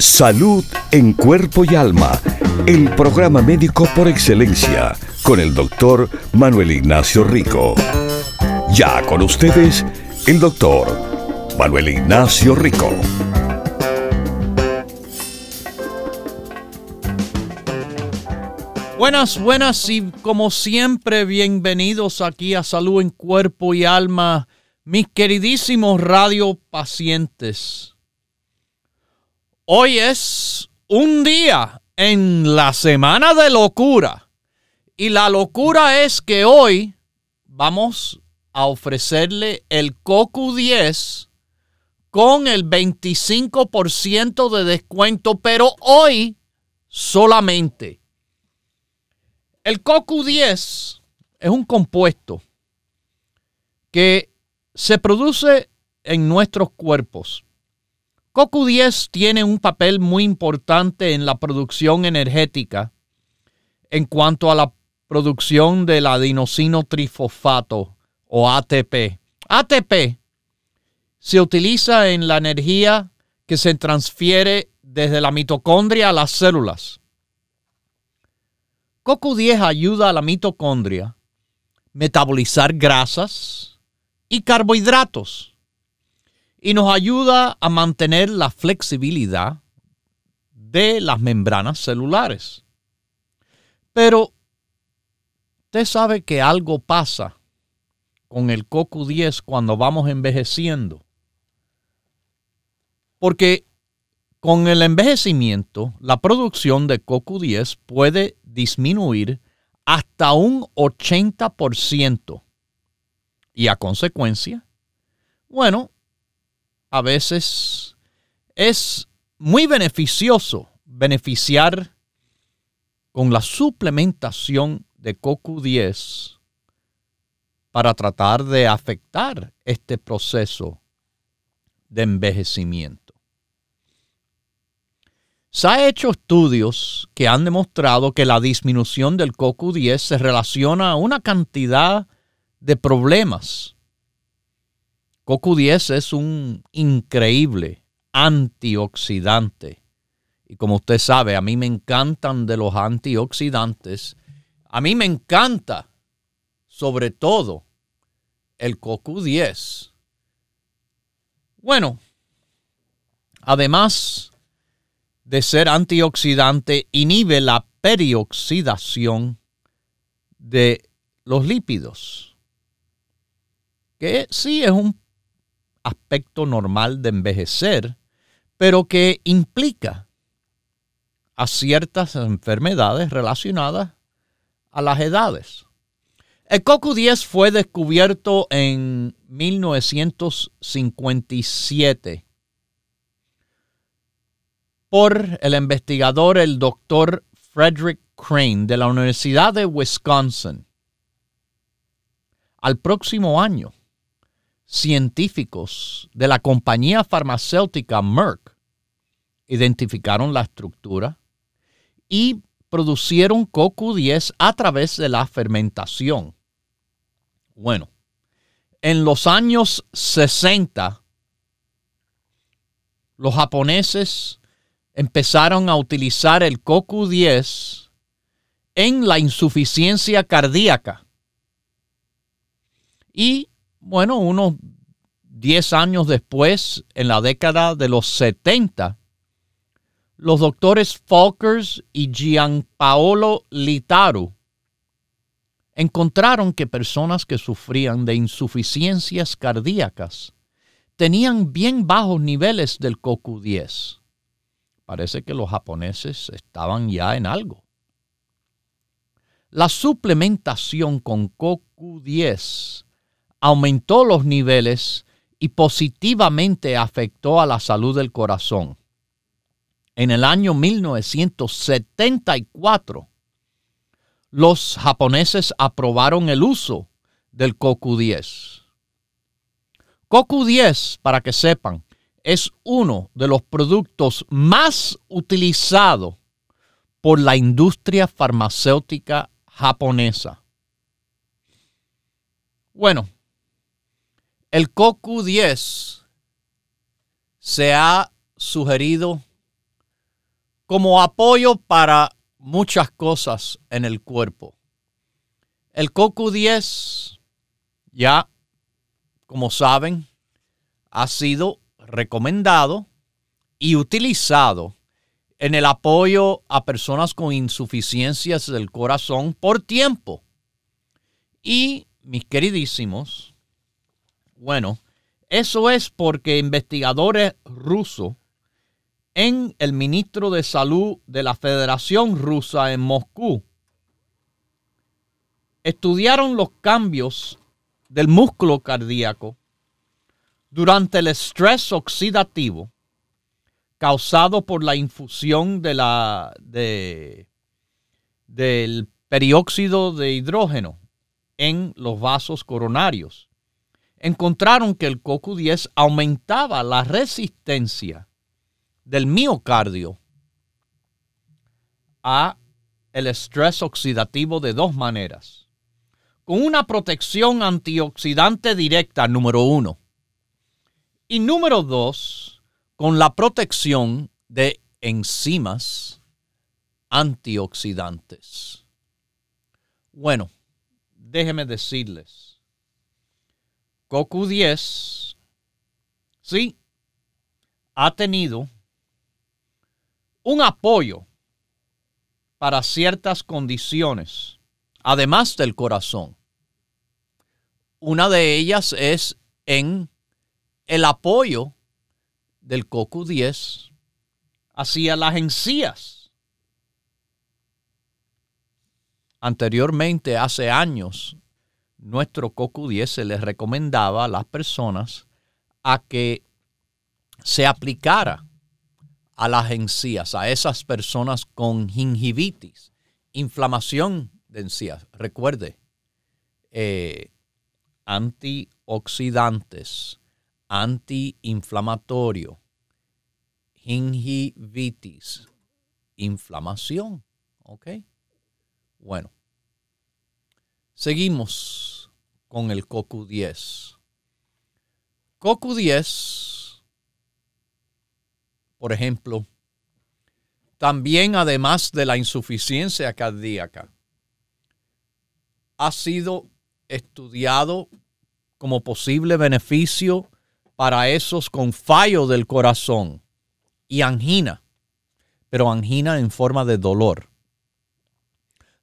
Salud en cuerpo y alma. El programa médico por excelencia con el doctor Manuel Ignacio Rico. Ya con ustedes, el doctor Manuel Ignacio Rico. Buenas, buenas y como siempre bienvenidos aquí a Salud en Cuerpo y Alma, mis queridísimos radio pacientes. Hoy es un día en la semana de locura y la locura es que hoy vamos a ofrecerle el Cocu 10 con el 25% de descuento, pero hoy solamente. El Cocu 10 es un compuesto que se produce en nuestros cuerpos. Cocu 10 tiene un papel muy importante en la producción energética en cuanto a la producción del adenosino trifosfato o ATP. ATP se utiliza en la energía que se transfiere desde la mitocondria a las células. CoQ10 ayuda a la mitocondria metabolizar grasas y carbohidratos y nos ayuda a mantener la flexibilidad de las membranas celulares. Pero Usted sabe que algo pasa con el CoQ10 cuando vamos envejeciendo. Porque con el envejecimiento, la producción de CoQ10 puede disminuir hasta un 80%. Y a consecuencia, bueno, a veces es muy beneficioso beneficiar con la suplementación de CoQ10 para tratar de afectar este proceso de envejecimiento. Se han hecho estudios que han demostrado que la disminución del CoQ10 se relaciona a una cantidad de problemas. CoQ10 es un increíble antioxidante. Y como usted sabe, a mí me encantan de los antioxidantes a mí me encanta, sobre todo, el CoQ10. Bueno, además de ser antioxidante, inhibe la perioxidación de los lípidos, que sí es un aspecto normal de envejecer, pero que implica a ciertas enfermedades relacionadas a las edades. El CoQ10 fue descubierto en 1957 por el investigador, el doctor Frederick Crane de la Universidad de Wisconsin. Al próximo año, científicos de la compañía farmacéutica Merck identificaron la estructura y producieron CoQ10 a través de la fermentación. Bueno, en los años 60, los japoneses empezaron a utilizar el CoQ10 en la insuficiencia cardíaca. Y bueno, unos 10 años después, en la década de los 70, los doctores Falkers y Gianpaolo Litaru encontraron que personas que sufrían de insuficiencias cardíacas tenían bien bajos niveles del CoQ10. Parece que los japoneses estaban ya en algo. La suplementación con CoQ10 aumentó los niveles y positivamente afectó a la salud del corazón en el año 1974, los japoneses aprobaron el uso del CoQ10. CoQ10, para que sepan, es uno de los productos más utilizados por la industria farmacéutica japonesa. Bueno, el CoQ10 se ha sugerido como apoyo para muchas cosas en el cuerpo. El CoQ10, ya como saben, ha sido recomendado y utilizado en el apoyo a personas con insuficiencias del corazón por tiempo. Y mis queridísimos, bueno, eso es porque investigadores rusos en el ministro de Salud de la Federación Rusa en Moscú estudiaron los cambios del músculo cardíaco durante el estrés oxidativo causado por la infusión de la, de, del perióxido de hidrógeno en los vasos coronarios. Encontraron que el CoQ10 aumentaba la resistencia del miocardio a el estrés oxidativo de dos maneras. Con una protección antioxidante directa, número uno. Y número dos, con la protección de enzimas antioxidantes. Bueno, déjenme decirles, CoQ10 sí ha tenido un apoyo para ciertas condiciones, además del corazón. Una de ellas es en el apoyo del CoQ10 hacia las encías. Anteriormente, hace años, nuestro CoQ10 se les recomendaba a las personas a que se aplicara a las encías, a esas personas con gingivitis, inflamación de encías. Recuerde, eh, antioxidantes, antiinflamatorio, gingivitis, inflamación. ¿Ok? Bueno, seguimos con el CoQ10. CoQ10 por ejemplo, también además de la insuficiencia cardíaca, ha sido estudiado como posible beneficio para esos con fallo del corazón y angina, pero angina en forma de dolor.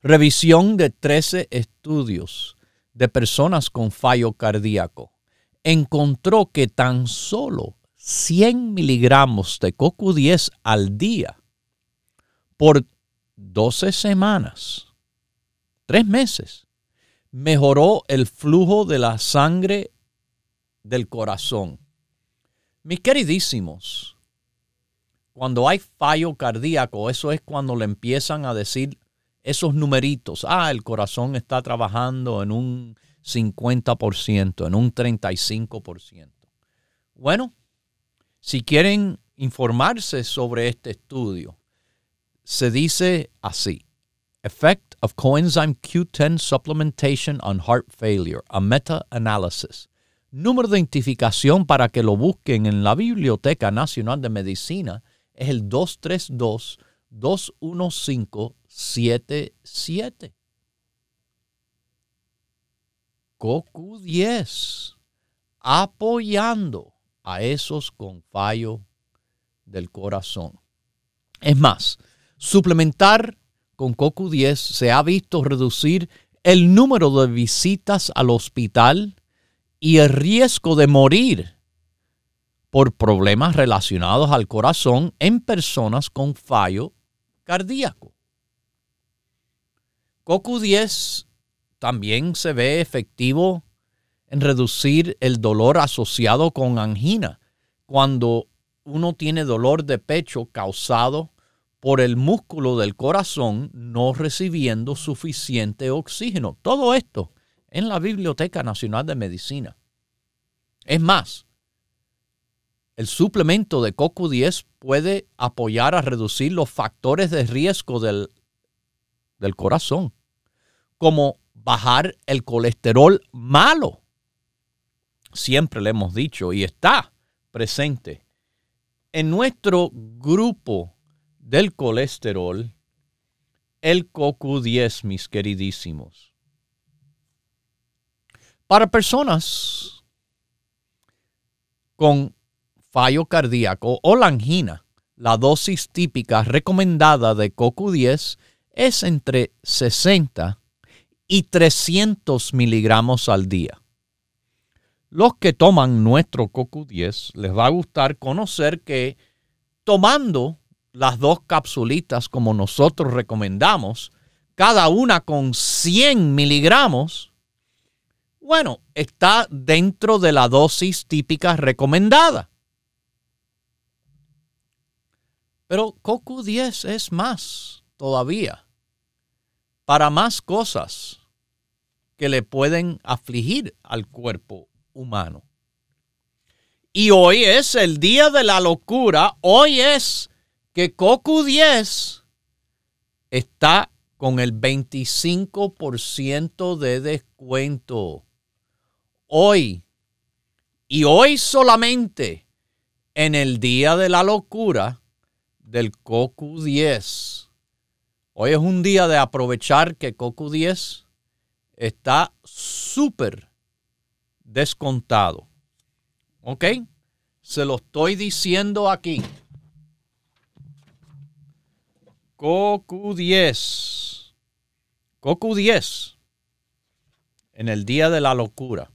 Revisión de 13 estudios de personas con fallo cardíaco encontró que tan solo 100 miligramos de CoQ10 al día por 12 semanas, tres meses, mejoró el flujo de la sangre del corazón. Mis queridísimos, cuando hay fallo cardíaco, eso es cuando le empiezan a decir esos numeritos. Ah, el corazón está trabajando en un 50%, en un 35%. Bueno, si quieren informarse sobre este estudio, se dice así. Effect of coenzyme Q10 supplementation on heart failure, a meta-analysis. Número de identificación para que lo busquen en la Biblioteca Nacional de Medicina es el 232-21577. CoQ10 apoyando a esos con fallo del corazón. Es más, suplementar con CoQ10 se ha visto reducir el número de visitas al hospital y el riesgo de morir por problemas relacionados al corazón en personas con fallo cardíaco. CoQ10 también se ve efectivo en reducir el dolor asociado con angina. Cuando uno tiene dolor de pecho causado por el músculo del corazón no recibiendo suficiente oxígeno. Todo esto en la Biblioteca Nacional de Medicina. Es más, el suplemento de CoQ10 puede apoyar a reducir los factores de riesgo del, del corazón, como bajar el colesterol malo. Siempre le hemos dicho y está presente en nuestro grupo del colesterol, el CoQ10, mis queridísimos. Para personas con fallo cardíaco o la angina, la dosis típica recomendada de CoQ10 es entre 60 y 300 miligramos al día. Los que toman nuestro CoQ10 les va a gustar conocer que tomando las dos capsulitas como nosotros recomendamos, cada una con 100 miligramos, bueno, está dentro de la dosis típica recomendada. Pero CoQ10 es más todavía, para más cosas que le pueden afligir al cuerpo humano. Y hoy es el día de la locura, hoy es que CoQ10 está con el 25% de descuento. Hoy. Y hoy solamente en el día de la locura del CoQ10. Hoy es un día de aprovechar que CoQ10 está súper descontado. ¿Ok? Se lo estoy diciendo aquí. CoQ10. CoQ10 en el día de la locura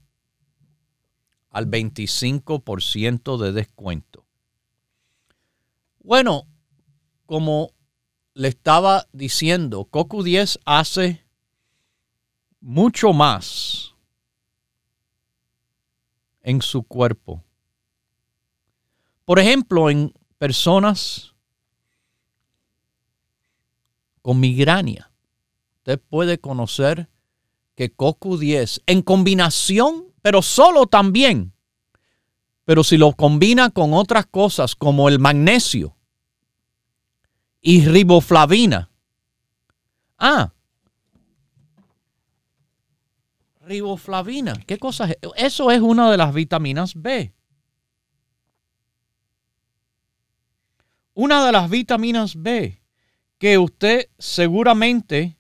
al 25% de descuento. Bueno, como le estaba diciendo, CoQ10 hace mucho más en su cuerpo. Por ejemplo, en personas con migraña. Usted puede conocer que CoQ10 en combinación, pero solo también, pero si lo combina con otras cosas como el magnesio y riboflavina. Ah, riboflavina, ¿qué cosa es? Eso es una de las vitaminas B. Una de las vitaminas B que usted seguramente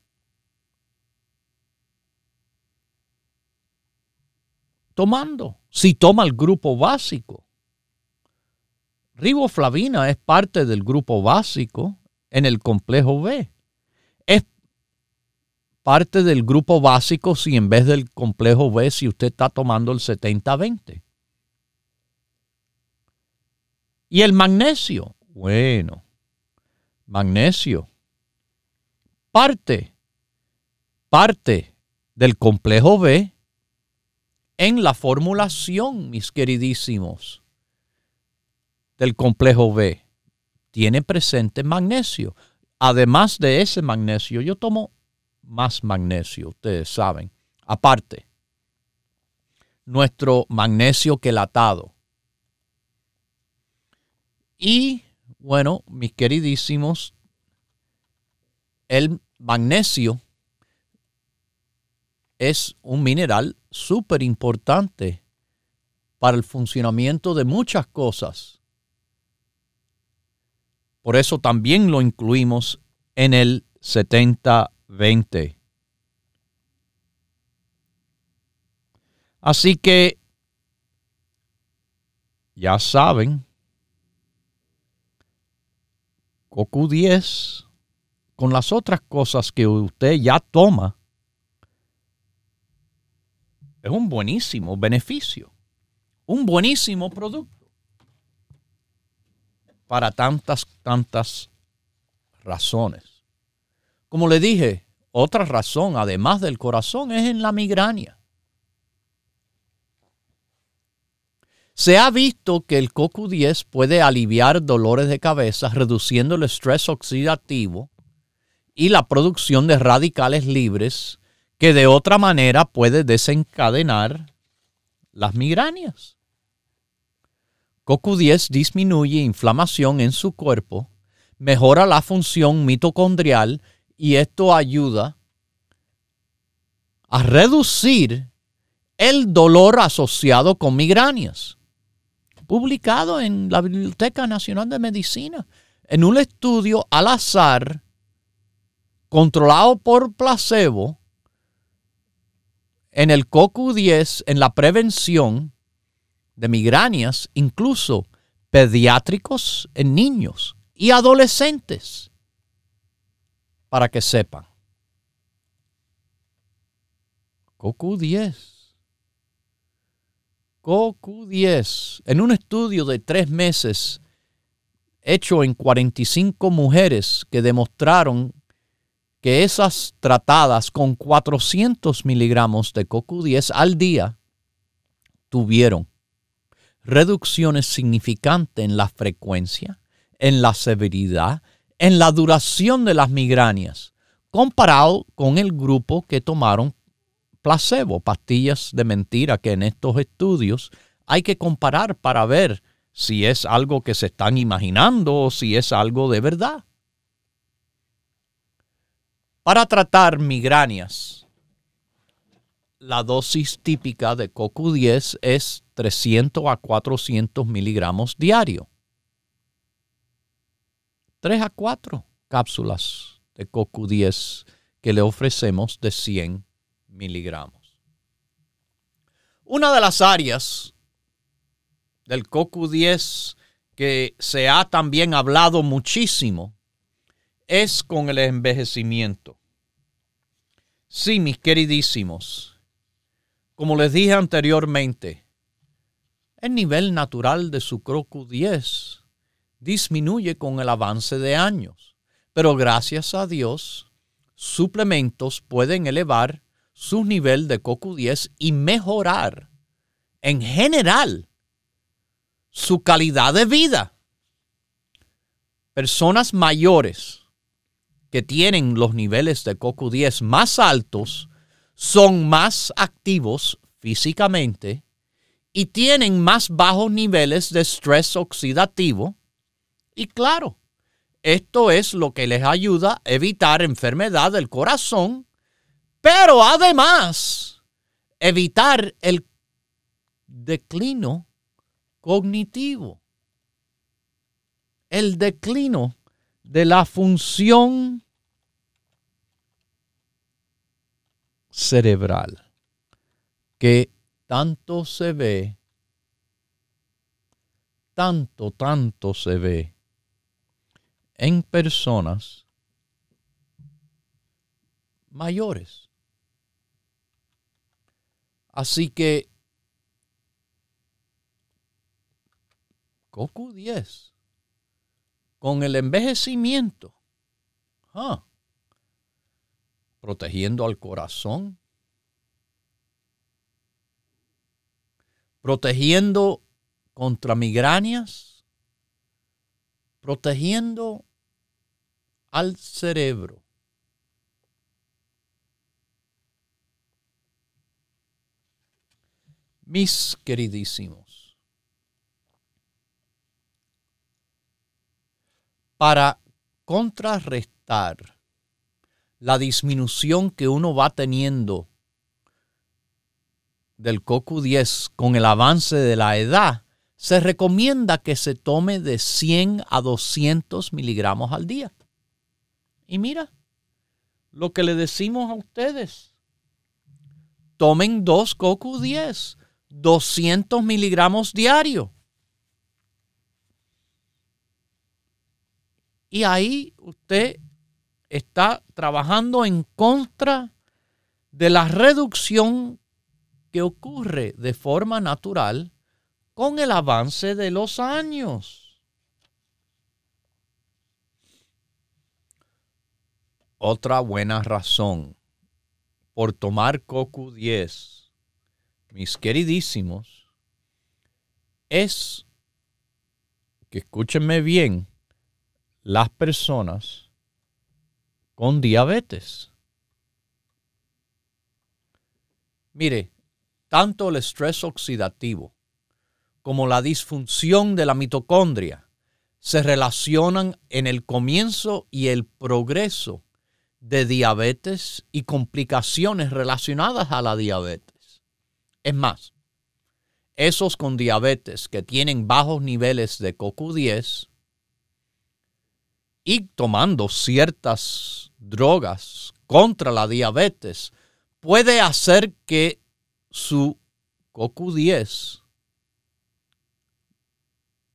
tomando, si toma el grupo básico. Riboflavina es parte del grupo básico en el complejo B. Es parte del grupo básico si en vez del complejo B, si usted está tomando el 70-20. Y el magnesio, bueno, magnesio parte, parte del complejo B en la formulación, mis queridísimos, del complejo B. Tiene presente magnesio. Además de ese magnesio, yo tomo más magnesio, ustedes saben. Aparte, nuestro magnesio quelatado. Y bueno, mis queridísimos, el magnesio es un mineral súper importante para el funcionamiento de muchas cosas. Por eso también lo incluimos en el 70-20. Así que ya saben, CoQ10 con las otras cosas que usted ya toma, es un buenísimo beneficio, un buenísimo producto para tantas, tantas razones. Como le dije, otra razón, además del corazón, es en la migraña. Se ha visto que el CoQ10 puede aliviar dolores de cabeza, reduciendo el estrés oxidativo y la producción de radicales libres que de otra manera puede desencadenar las migrañas. CoQ10 disminuye inflamación en su cuerpo, mejora la función mitocondrial y esto ayuda a reducir el dolor asociado con migrañas. Publicado en la Biblioteca Nacional de Medicina, en un estudio al azar, controlado por placebo, en el CoQ10, en la prevención de migrañas, incluso pediátricos en niños y adolescentes, para que sepan. CoQ10. CoQ10. En un estudio de tres meses hecho en 45 mujeres que demostraron que esas tratadas con 400 miligramos de CoQ10 al día tuvieron reducciones significantes en la frecuencia, en la severidad, en la duración de las migrañas, comparado con el grupo que tomaron placebo, pastillas de mentira, que en estos estudios hay que comparar para ver si es algo que se están imaginando o si es algo de verdad. Para tratar migrañas, la dosis típica de CoQ10 es 300 a 400 miligramos diario. 3 a 4 cápsulas de CoQ10 que le ofrecemos de 100 miligramos. Una de las áreas del CoQ10 que se ha también hablado muchísimo es con el envejecimiento. Sí, mis queridísimos, como les dije anteriormente, el nivel natural de su CoQ10 disminuye con el avance de años, pero gracias a Dios, suplementos pueden elevar su nivel de CoQ10 y mejorar en general su calidad de vida. Personas mayores que tienen los niveles de CoQ10 más altos son más activos físicamente y tienen más bajos niveles de estrés oxidativo. Y claro, esto es lo que les ayuda a evitar enfermedad del corazón pero además evitar el declino cognitivo, el declino de la función cerebral que tanto se ve, tanto, tanto se ve en personas mayores. Así que CoQ 10 con el envejecimiento, ah, protegiendo al corazón, protegiendo contra migrañas, protegiendo al cerebro. Mis queridísimos, para contrarrestar la disminución que uno va teniendo del CoQ10 con el avance de la edad, se recomienda que se tome de 100 a 200 miligramos al día. Y mira, lo que le decimos a ustedes, tomen dos CoQ10 200 miligramos diario. Y ahí usted está trabajando en contra de la reducción que ocurre de forma natural con el avance de los años. Otra buena razón por tomar CoQ10 mis queridísimos, es que escúchenme bien, las personas con diabetes. Mire, tanto el estrés oxidativo como la disfunción de la mitocondria se relacionan en el comienzo y el progreso de diabetes y complicaciones relacionadas a la diabetes. Es más, esos con diabetes que tienen bajos niveles de CoQ10 y tomando ciertas drogas contra la diabetes puede hacer que su CoQ10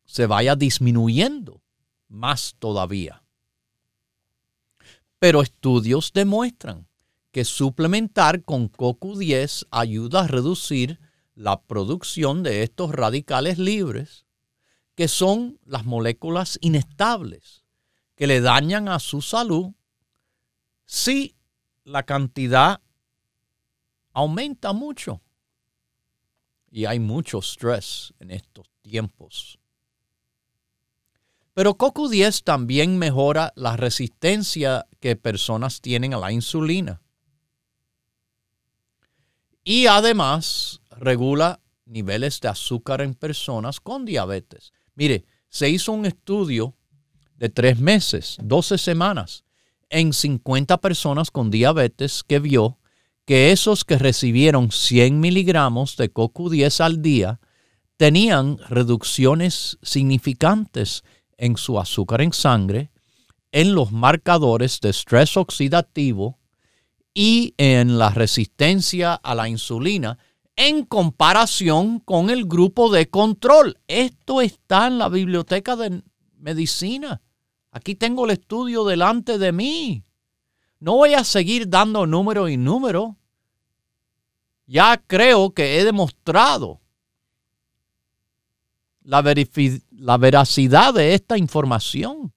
se vaya disminuyendo más todavía. Pero estudios demuestran que suplementar con CoQ10 ayuda a reducir la producción de estos radicales libres, que son las moléculas inestables que le dañan a su salud si la cantidad aumenta mucho. Y hay mucho estrés en estos tiempos. Pero CoQ10 también mejora la resistencia que personas tienen a la insulina. Y además regula niveles de azúcar en personas con diabetes. Mire, se hizo un estudio de tres meses, 12 semanas, en 50 personas con diabetes que vio que esos que recibieron 100 miligramos de CoQ10 al día tenían reducciones significantes en su azúcar en sangre, en los marcadores de estrés oxidativo y en la resistencia a la insulina en comparación con el grupo de control. Esto está en la biblioteca de medicina. Aquí tengo el estudio delante de mí. No voy a seguir dando número y número. Ya creo que he demostrado la, la veracidad de esta información.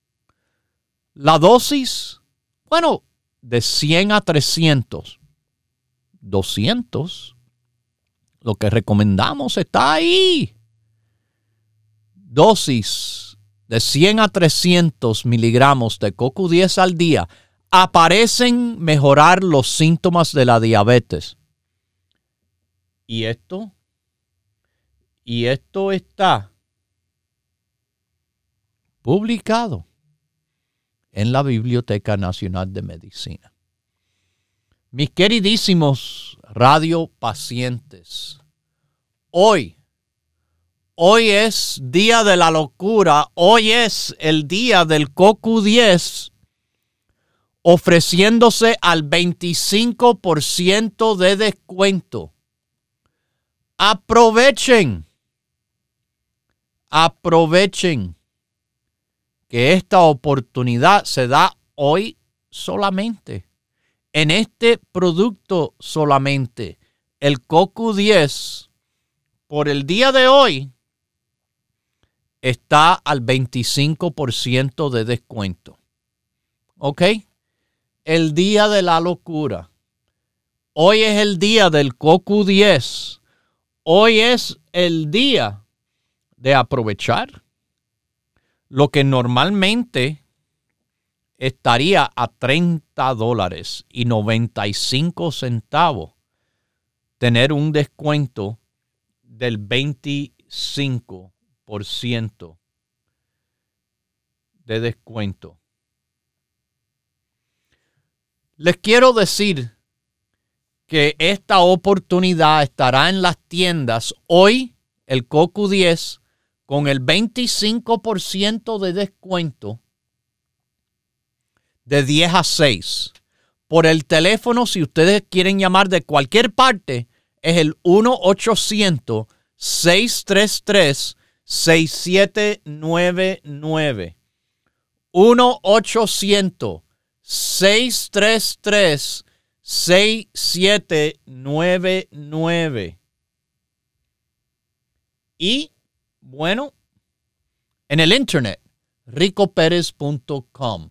La dosis, bueno, de 100 a 300. 200 lo que recomendamos está ahí. Dosis de 100 a 300 miligramos de CoQ10 al día aparecen mejorar los síntomas de la diabetes. Y esto, y esto está publicado en la Biblioteca Nacional de Medicina. Mis queridísimos radiopacientes, hoy, hoy es día de la locura, hoy es el día del COCU10 ofreciéndose al 25% de descuento. Aprovechen, aprovechen que esta oportunidad se da hoy solamente en este producto solamente, el COCU 10, por el día de hoy, está al 25% de descuento. ¿Ok? El día de la locura. Hoy es el día del COCU 10. Hoy es el día de aprovechar lo que normalmente estaría a 30 dólares y 95 centavos tener un descuento del 25% de descuento. Les quiero decir que esta oportunidad estará en las tiendas hoy, el COCU 10, con el 25% de descuento de 10 a 6. Por el teléfono, si ustedes quieren llamar de cualquier parte, es el 1-800-633-6799. 1-800-633-6799. Y bueno, en el internet, ricoperez.com.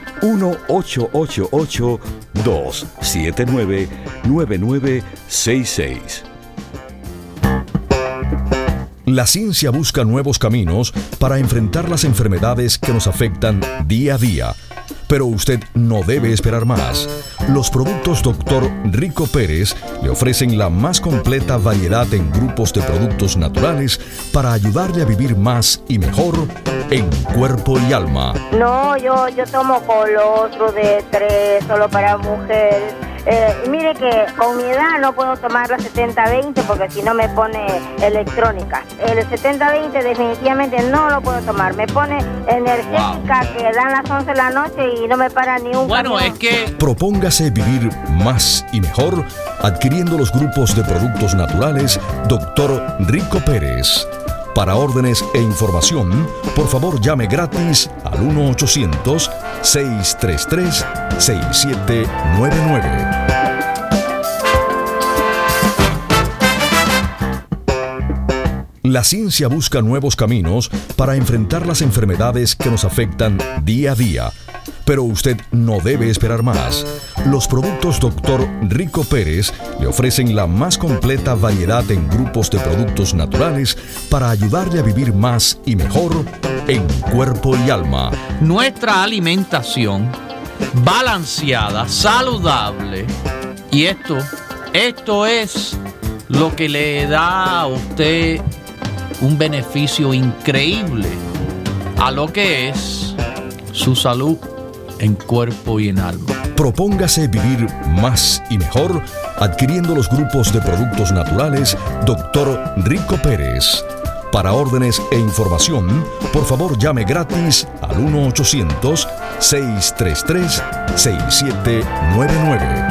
1-888-279-9966. La ciencia busca nuevos caminos para enfrentar las enfermedades que nos afectan día a día pero usted no debe esperar más. Los productos Dr. Rico Pérez le ofrecen la más completa variedad en grupos de productos naturales para ayudarle a vivir más y mejor en cuerpo y alma. No, yo, yo tomo colostro de tres solo para mujeres eh, mire que con mi edad no puedo tomar la 70-20 porque si no me pone electrónica. El 70-20 definitivamente no lo puedo tomar. Me pone energética que dan las 11 de la noche y no me para ni un Bueno, es que... Propóngase vivir más y mejor adquiriendo los grupos de productos naturales Dr. Rico Pérez. Para órdenes e información, por favor llame gratis al 1-800-633-6799. La ciencia busca nuevos caminos para enfrentar las enfermedades que nos afectan día a día pero usted no debe esperar más. Los productos Dr. Rico Pérez le ofrecen la más completa variedad en grupos de productos naturales para ayudarle a vivir más y mejor en cuerpo y alma. Nuestra alimentación balanceada, saludable. Y esto, esto es lo que le da a usted un beneficio increíble a lo que es su salud en cuerpo y en alma. Propóngase vivir más y mejor adquiriendo los grupos de productos naturales Dr. Rico Pérez. Para órdenes e información, por favor llame gratis al 1-800-633-6799.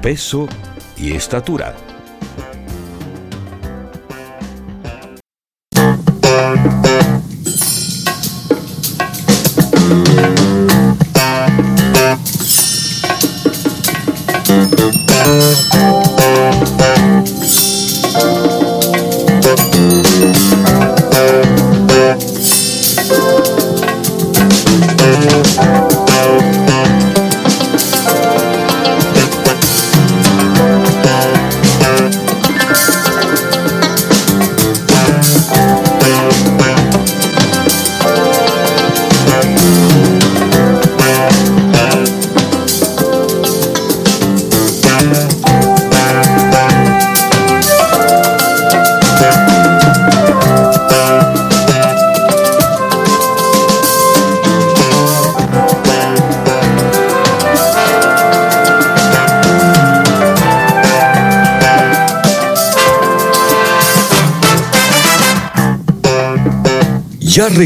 peso y estatura.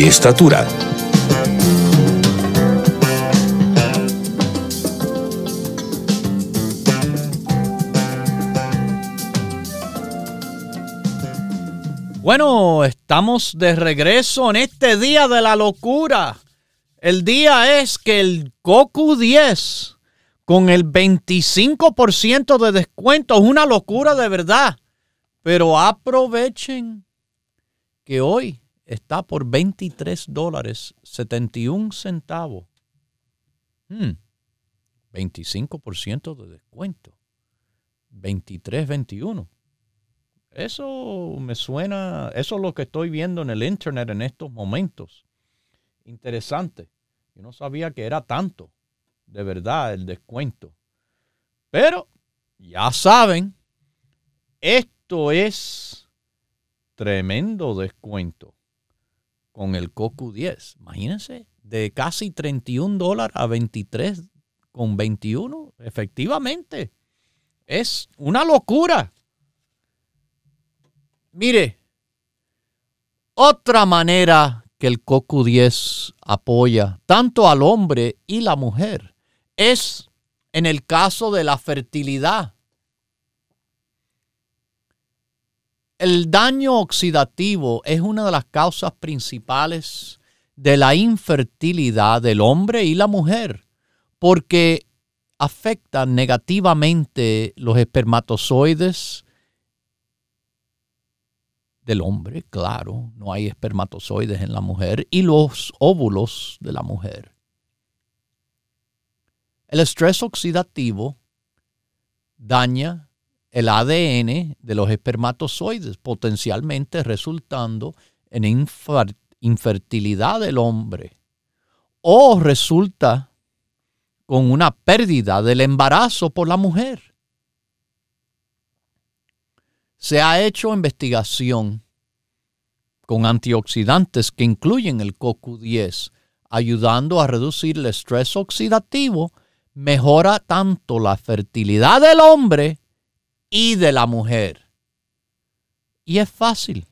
estatura. Bueno, estamos de regreso en este día de la locura. El día es que el Goku 10 con el 25% de descuento es una locura de verdad. Pero aprovechen que hoy está por 23 dólares 71 centavos. 25% hmm, de descuento. 23, 21. Eso me suena, eso es lo que estoy viendo en el internet en estos momentos. Interesante. Yo no sabía que era tanto, de verdad, el descuento. Pero ya saben, esto es tremendo descuento con el Cocu 10. Imagínense, de casi 31 dólares a 23 con 21. Efectivamente, es una locura. Mire, otra manera que el COCU10 apoya tanto al hombre y la mujer es en el caso de la fertilidad. El daño oxidativo es una de las causas principales de la infertilidad del hombre y la mujer porque afecta negativamente los espermatozoides, del hombre, claro, no hay espermatozoides en la mujer, y los óvulos de la mujer. El estrés oxidativo daña el ADN de los espermatozoides, potencialmente resultando en infertilidad del hombre, o resulta con una pérdida del embarazo por la mujer. Se ha hecho investigación con antioxidantes que incluyen el CoQ10, ayudando a reducir el estrés oxidativo, mejora tanto la fertilidad del hombre y de la mujer. Y es fácil.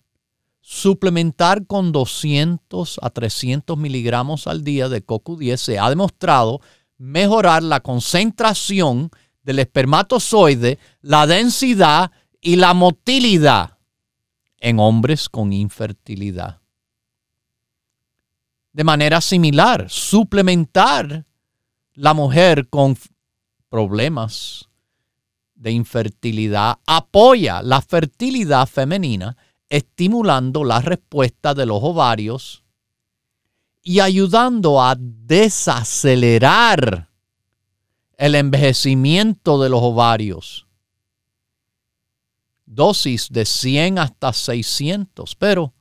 Suplementar con 200 a 300 miligramos al día de CoQ10 se ha demostrado mejorar la concentración del espermatozoide, la densidad y la motilidad en hombres con infertilidad. De manera similar, suplementar la mujer con problemas de infertilidad apoya la fertilidad femenina, estimulando la respuesta de los ovarios y ayudando a desacelerar el envejecimiento de los ovarios. Dosis de 100 hasta 600, pero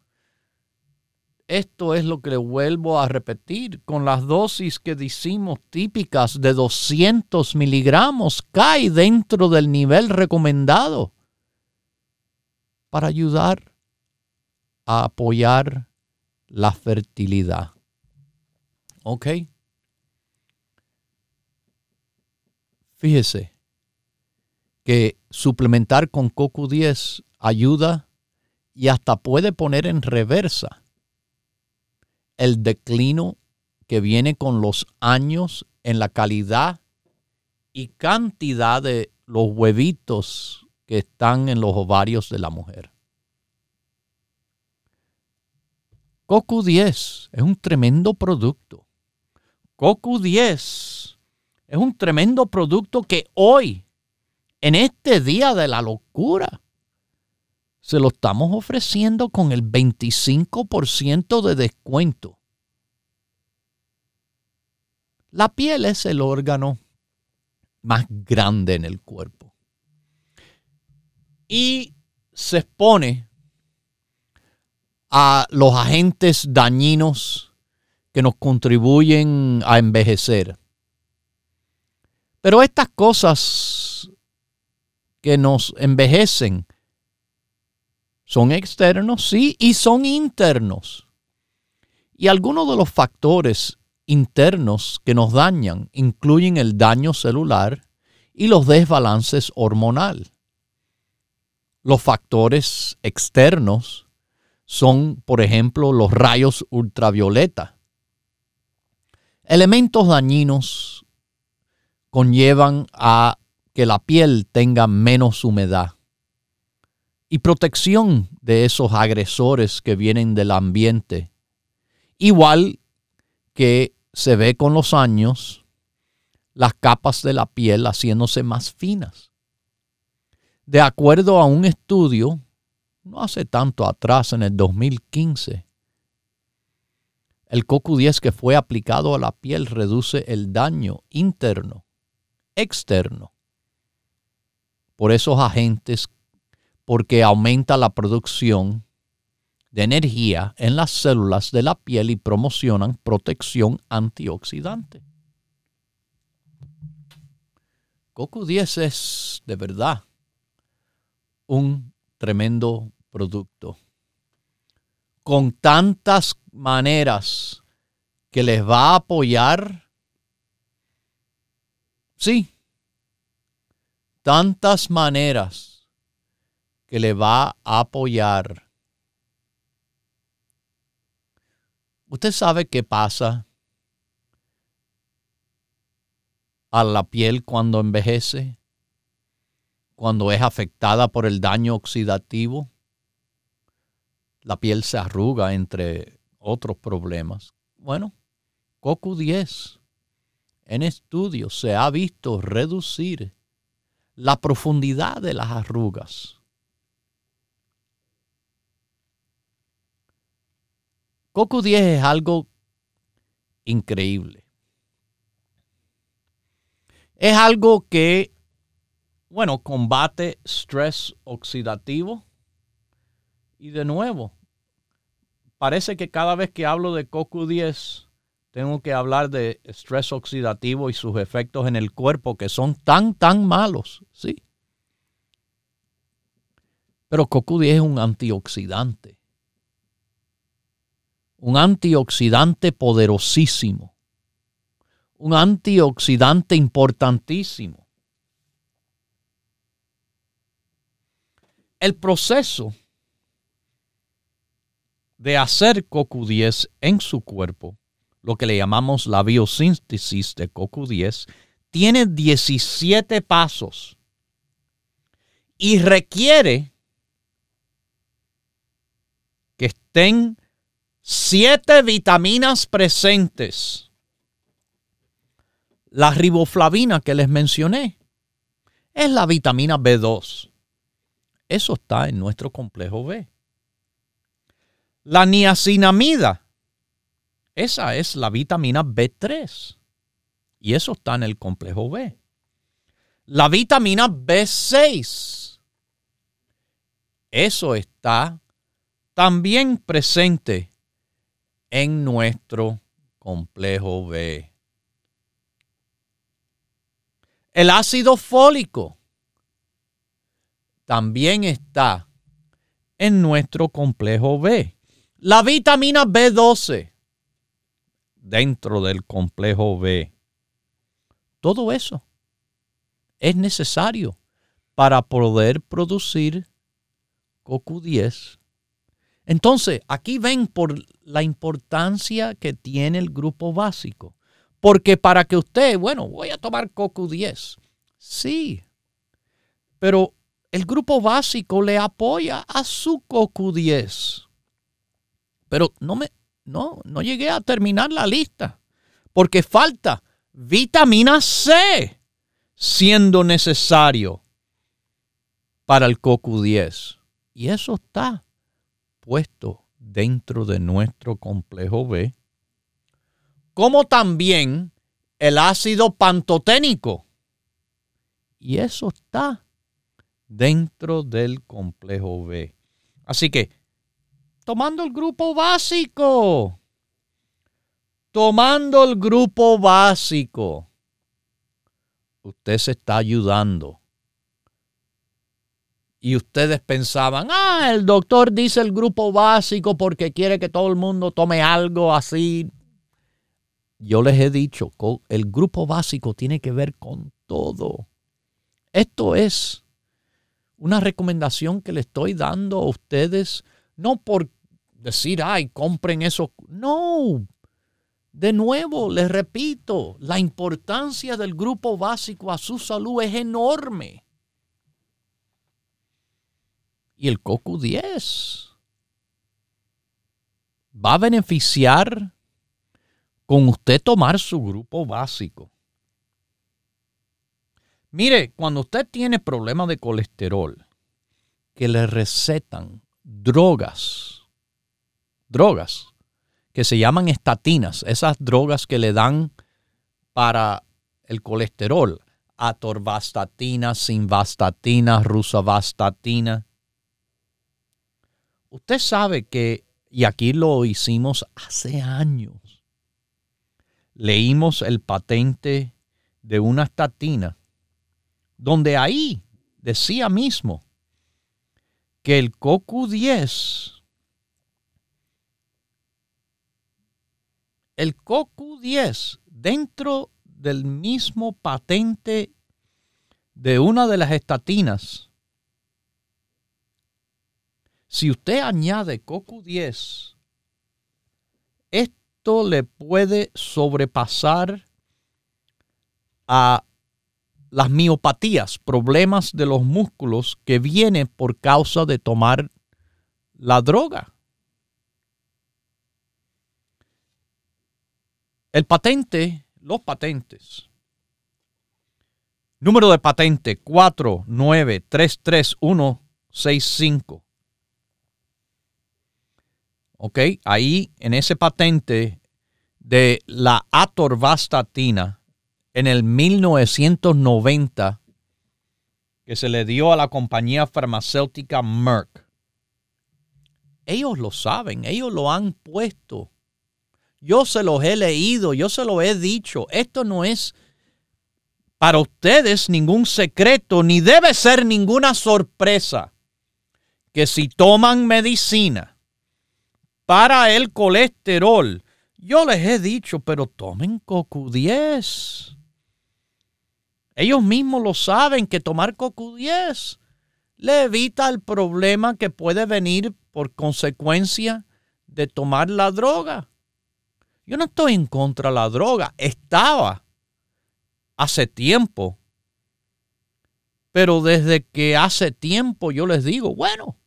esto es lo que le vuelvo a repetir. Con las dosis que decimos típicas de 200 miligramos, cae dentro del nivel recomendado para ayudar a apoyar la fertilidad. ¿Ok? Fíjese que suplementar con CoQ10 ayuda y hasta puede poner en reversa el declino que viene con los años en la calidad y cantidad de los huevitos que están en los ovarios de la mujer. CoQ10 es un tremendo producto. CoQ10 es un tremendo producto que hoy en este día de la locura, se lo estamos ofreciendo con el 25% de descuento. La piel es el órgano más grande en el cuerpo. Y se expone a los agentes dañinos que nos contribuyen a envejecer. Pero estas cosas que nos envejecen son externos, sí, y son internos. Y algunos de los factores internos que nos dañan incluyen el daño celular y los desbalances hormonal. Los factores externos son, por ejemplo, los rayos ultravioleta. Elementos dañinos conllevan a que la piel tenga menos humedad y protección de esos agresores que vienen del ambiente. Igual que se ve con los años las capas de la piel haciéndose más finas. De acuerdo a un estudio, no hace tanto atrás, en el 2015, el CoQ10 que fue aplicado a la piel reduce el daño interno, externo, por esos agentes, porque aumenta la producción de energía en las células de la piel y promocionan protección antioxidante. CoQ10 es de verdad un tremendo producto con tantas maneras que les va a apoyar. Sí, tantas maneras que le va a apoyar ¿Usted sabe qué pasa a la piel cuando envejece? Cuando es afectada por el daño oxidativo. La piel se arruga entre otros problemas. Bueno, CoQ10 en estudios se ha visto reducir la profundidad de las arrugas Coco 10 es algo increíble. Es algo que, bueno, combate estrés oxidativo. Y de nuevo, parece que cada vez que hablo de CoQ10, tengo que hablar de estrés oxidativo y sus efectos en el cuerpo que son tan, tan malos, ¿sí? Pero CoQ10 es un antioxidante un antioxidante poderosísimo, un antioxidante importantísimo. El proceso de hacer CoQ10 en su cuerpo, lo que le llamamos la biosíntesis de CoQ10, tiene 17 pasos y requiere que estén siete vitaminas presentes. La riboflavina que les mencioné es la vitamina B2. Eso está en nuestro complejo B. La niacinamida, esa es la vitamina B3. Y eso está en el complejo B. La vitamina B6, eso está también presente en nuestro complejo B. El ácido fólico también está en nuestro complejo B. La vitamina B12 dentro del complejo B. Todo eso es necesario para poder producir CoQ10 entonces, aquí ven por la importancia que tiene el grupo básico. Porque para que usted, bueno, voy a tomar CoQ10. Sí, pero el grupo básico le apoya a su CoQ10. Pero no me, no, no llegué a terminar la lista. Porque falta vitamina C siendo necesario para el CoQ10. Y eso está puesto dentro de nuestro complejo B, como también el ácido pantoténico. Y eso está dentro del complejo B. Así que tomando el grupo básico. Tomando el grupo básico. Usted se está ayudando. Y ustedes pensaban, ah, el doctor dice el grupo básico porque quiere que todo el mundo tome algo así. Yo les he dicho, el grupo básico tiene que ver con todo. Esto es una recomendación que le estoy dando a ustedes, no por decir, ay, compren eso. No. De nuevo, les repito, la importancia del grupo básico a su salud es enorme y el CoQ10 va a beneficiar con usted tomar su grupo básico. Mire, cuando usted tiene problemas de colesterol, que le recetan drogas, drogas que se llaman estatinas, esas drogas que le dan para el colesterol, atorvastatina, simvastatina, rusavastatina, Usted sabe que, y aquí lo hicimos hace años, leímos el patente de una estatina, donde ahí decía mismo que el CoQ10, el CoQ10 dentro del mismo patente de una de las estatinas, si usted añade CoQ10, esto le puede sobrepasar a las miopatías, problemas de los músculos que vienen por causa de tomar la droga. El patente, los patentes. Número de patente 4933165. ¿Ok? Ahí en ese patente de la atorvastatina en el 1990 que se le dio a la compañía farmacéutica Merck. Ellos lo saben, ellos lo han puesto. Yo se los he leído, yo se lo he dicho. Esto no es para ustedes ningún secreto, ni debe ser ninguna sorpresa que si toman medicina para el colesterol. Yo les he dicho, pero tomen CoQ10. Ellos mismos lo saben que tomar CoQ10 le evita el problema que puede venir por consecuencia de tomar la droga. Yo no estoy en contra de la droga, estaba hace tiempo. Pero desde que hace tiempo yo les digo, bueno,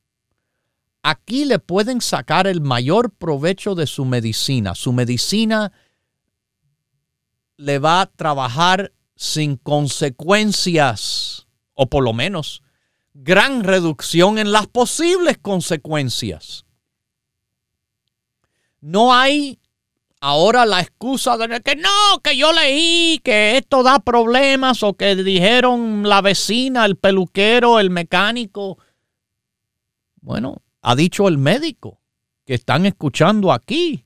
aquí le pueden sacar el mayor provecho de su medicina. Su medicina le va a trabajar sin consecuencias, o por lo menos gran reducción en las posibles consecuencias. No hay ahora la excusa de que no, que yo leí que esto da problemas o que dijeron la vecina, el peluquero, el mecánico. Bueno, ha dicho el médico que están escuchando aquí,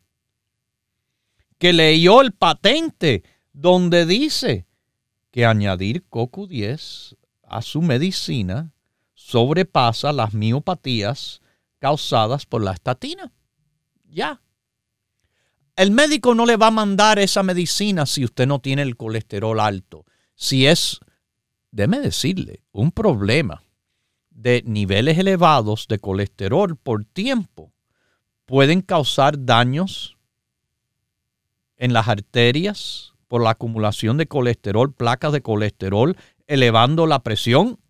que leyó el patente donde dice que añadir CoQ10 a su medicina sobrepasa las miopatías causadas por la estatina. Ya. El médico no le va a mandar esa medicina si usted no tiene el colesterol alto. Si es, déme decirle, un problema de niveles elevados de colesterol por tiempo pueden causar daños en las arterias por la acumulación de colesterol, placas de colesterol, elevando la presión,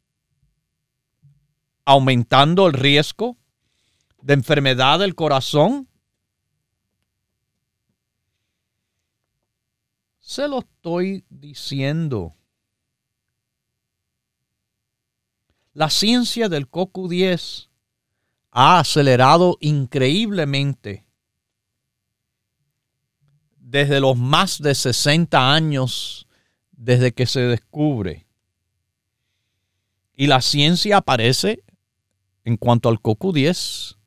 aumentando el riesgo de enfermedad del corazón. Se lo estoy diciendo. La ciencia del CoQ10 ha acelerado increíblemente desde los más de 60 años desde que se descubre. Y la ciencia aparece en cuanto al CoQ10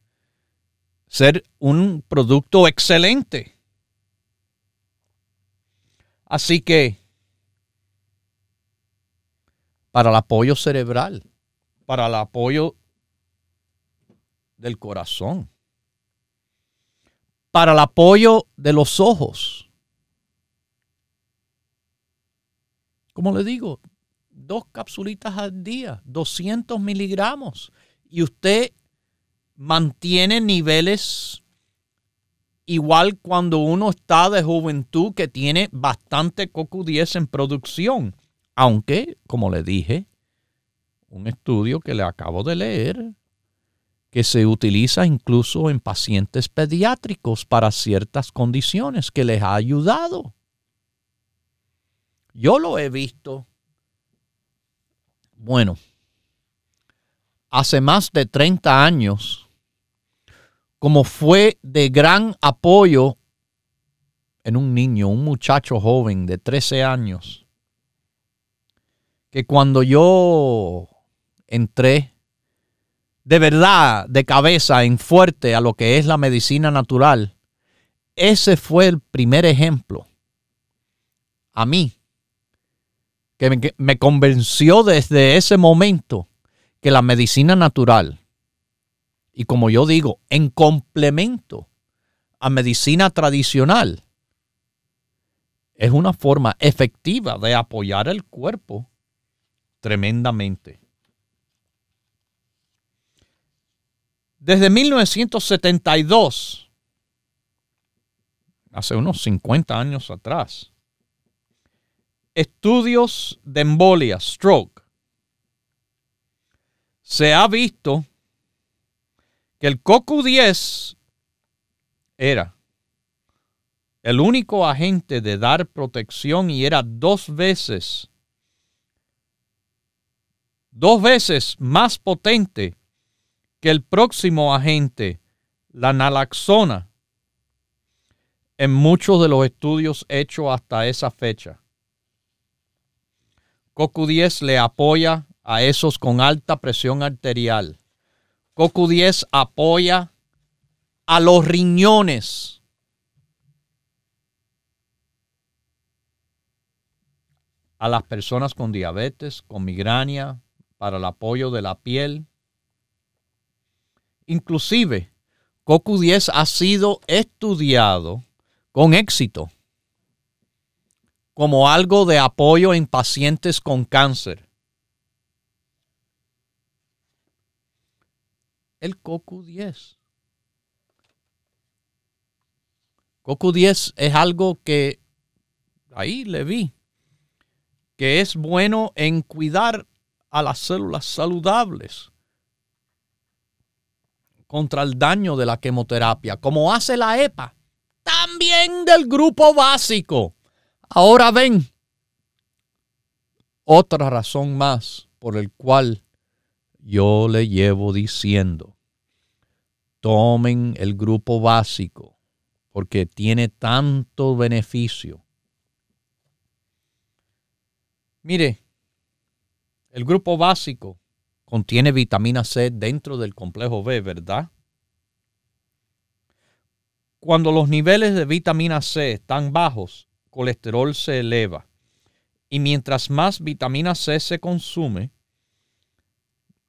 ser un producto excelente. Así que para el apoyo cerebral, para el apoyo del corazón, para el apoyo de los ojos. Como le digo, dos capsulitas al día, 200 miligramos, y usted mantiene niveles igual cuando uno está de juventud que tiene bastante CoQ10 en producción. Aunque, como le dije, un estudio que le acabo de leer, que se utiliza incluso en pacientes pediátricos para ciertas condiciones, que les ha ayudado. Yo lo he visto. Bueno, hace más de 30 años, como fue de gran apoyo en un niño, un muchacho joven de 13 años, que cuando yo entré de verdad de cabeza en fuerte a lo que es la medicina natural, ese fue el primer ejemplo a mí que me, convenció desde ese momento que la medicina natural y como yo digo, en complemento a medicina tradicional, es una forma efectiva de apoyar el cuerpo tremendamente. Desde 1972, hace unos 50 años atrás, estudios de embolia, stroke, se ha visto que el CoQ10 era el único agente de dar protección y era dos veces, dos veces más potente que el próximo agente, la naloxona, en muchos de los estudios hechos hasta esa fecha. CoQ10 le apoya a esos con alta presión arterial CoQ10 apoya a los riñones. A las personas con diabetes, con migraña, para el apoyo de la piel. Inclusive, CoQ10 ha sido estudiado con éxito como algo de apoyo en pacientes con cáncer. el CoQ10. CoQ10 es algo que ahí le vi, que es bueno en cuidar a las células saludables contra el daño de la quimioterapia, como hace la EPA, también del grupo básico. Ahora ven, otra razón más por el cual yo le llevo diciendo, tomen el grupo básico porque tiene tanto beneficio. Mire, el grupo básico contiene vitamina C dentro del complejo B, ¿verdad? Cuando los niveles de vitamina C están bajos, colesterol se eleva. Y mientras más vitamina C se consume,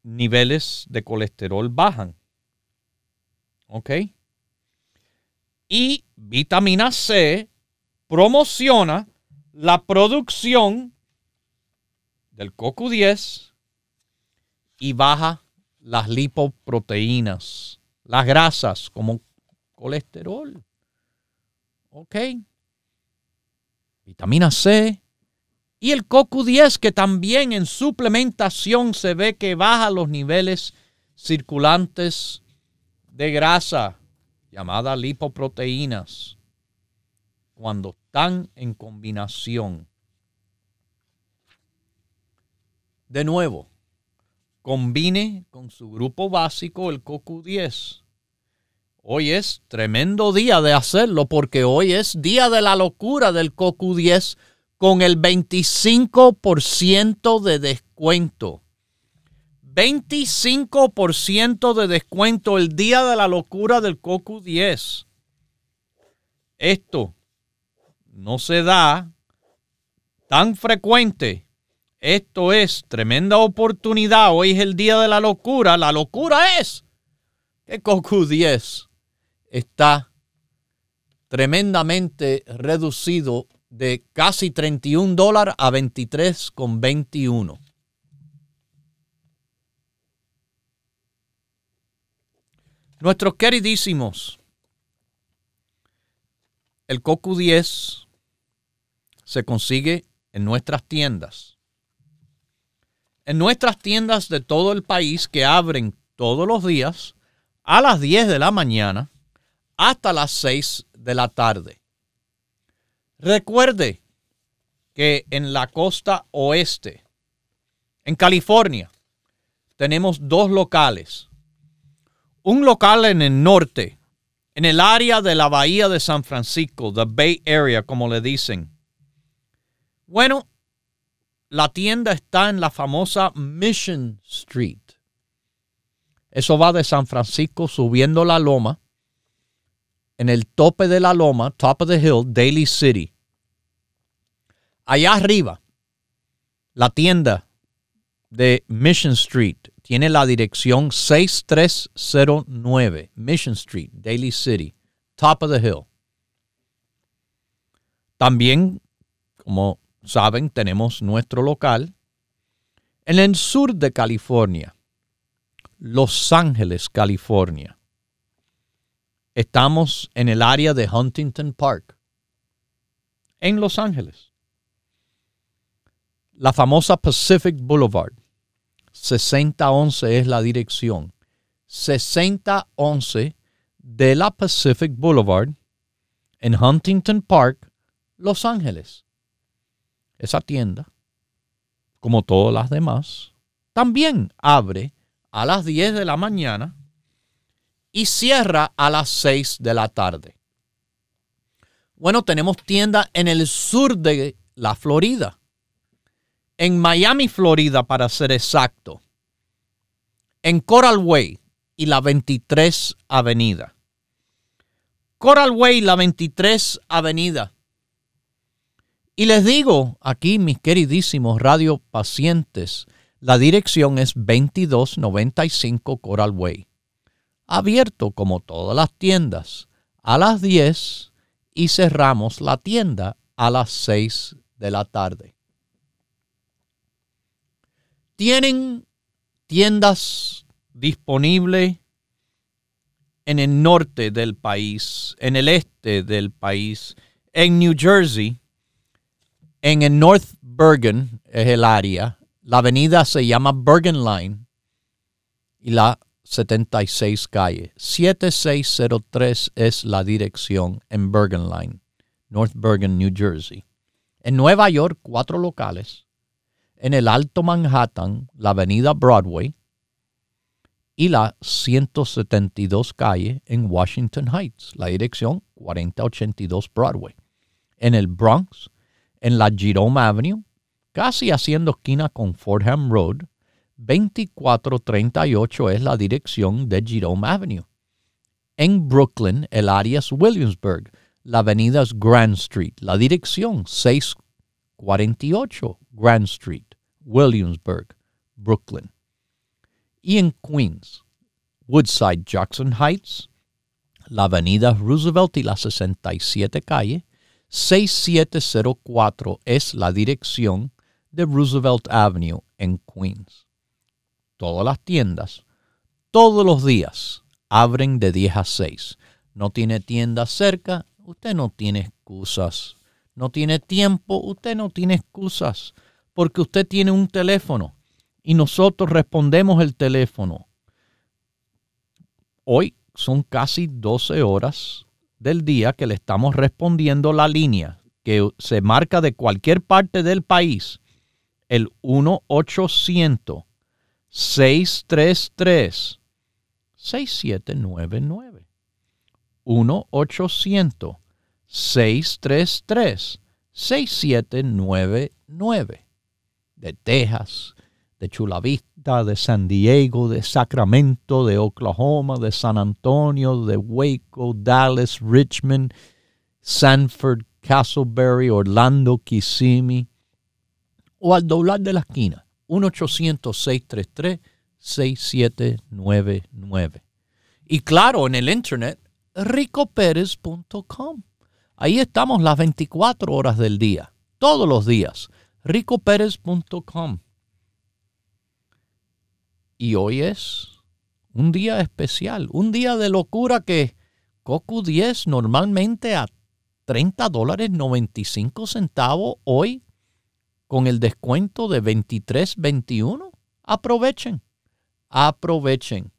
niveles de colesterol bajan. ¿Ok? Y vitamina C promociona la producción del CoQ10 y baja las lipoproteínas, las grasas como colesterol. ¿Ok? Vitamina C y el CoQ10 que también en suplementación se ve que baja los niveles circulantes de grasa, llamada lipoproteínas, cuando están en combinación. De nuevo, combine con su grupo básico el CoQ10. Hoy es tremendo día de hacerlo porque hoy es día de la locura del CoQ10 con el 25% de descuento. 25% de descuento el día de la locura del Coco 10. Esto no se da tan frecuente. Esto es tremenda oportunidad. Hoy es el día de la locura. La locura es que Coco 10 está tremendamente reducido de casi 31 dólares a 23,21. Nuestros queridísimos, el Coco 10 se consigue en nuestras tiendas. En nuestras tiendas de todo el país que abren todos los días a las 10 de la mañana hasta las 6 de la tarde. Recuerde que en la costa oeste, en California, tenemos dos locales un local en el norte, en el área de la bahía de San Francisco, the Bay Area, como le dicen. Bueno, la tienda está en la famosa Mission Street. Eso va de San Francisco subiendo la loma. En el tope de la loma, top of the hill, Daly City. Allá arriba, la tienda de Mission Street tiene la dirección 6309 Mission Street, Daly City, top of the hill. También, como saben, tenemos nuestro local en el sur de California, Los Ángeles, California. Estamos en el área de Huntington Park, en Los Ángeles. La famosa Pacific Boulevard 6011 es la dirección. 6011 de la Pacific Boulevard en Huntington Park, Los Ángeles. Esa tienda, como todas las demás, también abre a las 10 de la mañana y cierra a las 6 de la tarde. Bueno, tenemos tienda en el sur de la Florida en Miami, Florida, para ser exacto, en Coral Way y la 23 Avenida. Coral Way, la 23 Avenida. Y les digo aquí, mis queridísimos radio pacientes, la dirección es 2295 Coral Way. Abierto como todas las tiendas a las 10 y cerramos la tienda a las 6 de la tarde tienen tiendas disponibles en el norte del país, en el este del país, en New Jersey, en el North Bergen es el área. La avenida se llama Bergen Line y la 76 calle. 7603 es la dirección en Bergen Line, North Bergen, New Jersey. En Nueva York, cuatro locales en el Alto Manhattan, la avenida Broadway y la 172 calle en Washington Heights, la dirección 4082 Broadway. En el Bronx, en la Jerome Avenue, casi haciendo esquina con Fordham Road, 2438 es la dirección de Jerome Avenue. En Brooklyn, el área es Williamsburg, la avenida es Grand Street, la dirección 648 Grand Street. Williamsburg, Brooklyn. Y en Queens, Woodside, Jackson Heights, la avenida Roosevelt y la 67 calle, 6704 es la dirección de Roosevelt Avenue en Queens. Todas las tiendas, todos los días, abren de 10 a 6. No tiene tienda cerca, usted no tiene excusas. No tiene tiempo, usted no tiene excusas porque usted tiene un teléfono y nosotros respondemos el teléfono. Hoy son casi 12 horas del día que le estamos respondiendo la línea que se marca de cualquier parte del país, el 1-800-633-6799. 1-800-633-6799 de Texas, de Chula Vista, de San Diego, de Sacramento, de Oklahoma, de San Antonio, de Waco, Dallas, Richmond, Sanford, Castleberry, Orlando, Kissimmee, o al doblar de la esquina, 1-800-633-6799. Y claro, en el internet, ricoperez.com. Ahí estamos las 24 horas del día, todos los días, ricoperez.com. Y hoy es un día especial, un día de locura que Coco 10 normalmente a 30 dólares 95 centavos hoy con el descuento de 23.21. Aprovechen, aprovechen.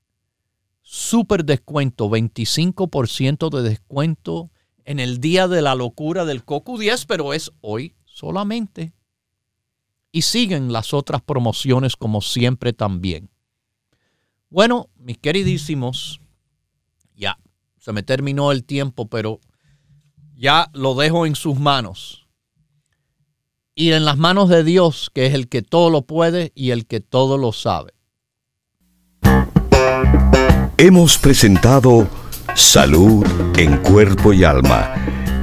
Super descuento, 25% de descuento en el día de la locura del Coco 10, pero es hoy solamente. Y siguen las otras promociones como siempre también. Bueno, mis queridísimos, ya se me terminó el tiempo, pero ya lo dejo en sus manos. Y en las manos de Dios, que es el que todo lo puede y el que todo lo sabe. Hemos presentado Salud en Cuerpo y Alma,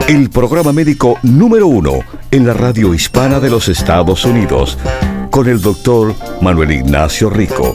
el programa médico número uno en la radio hispana de los Estados Unidos, con el doctor Manuel Ignacio Rico.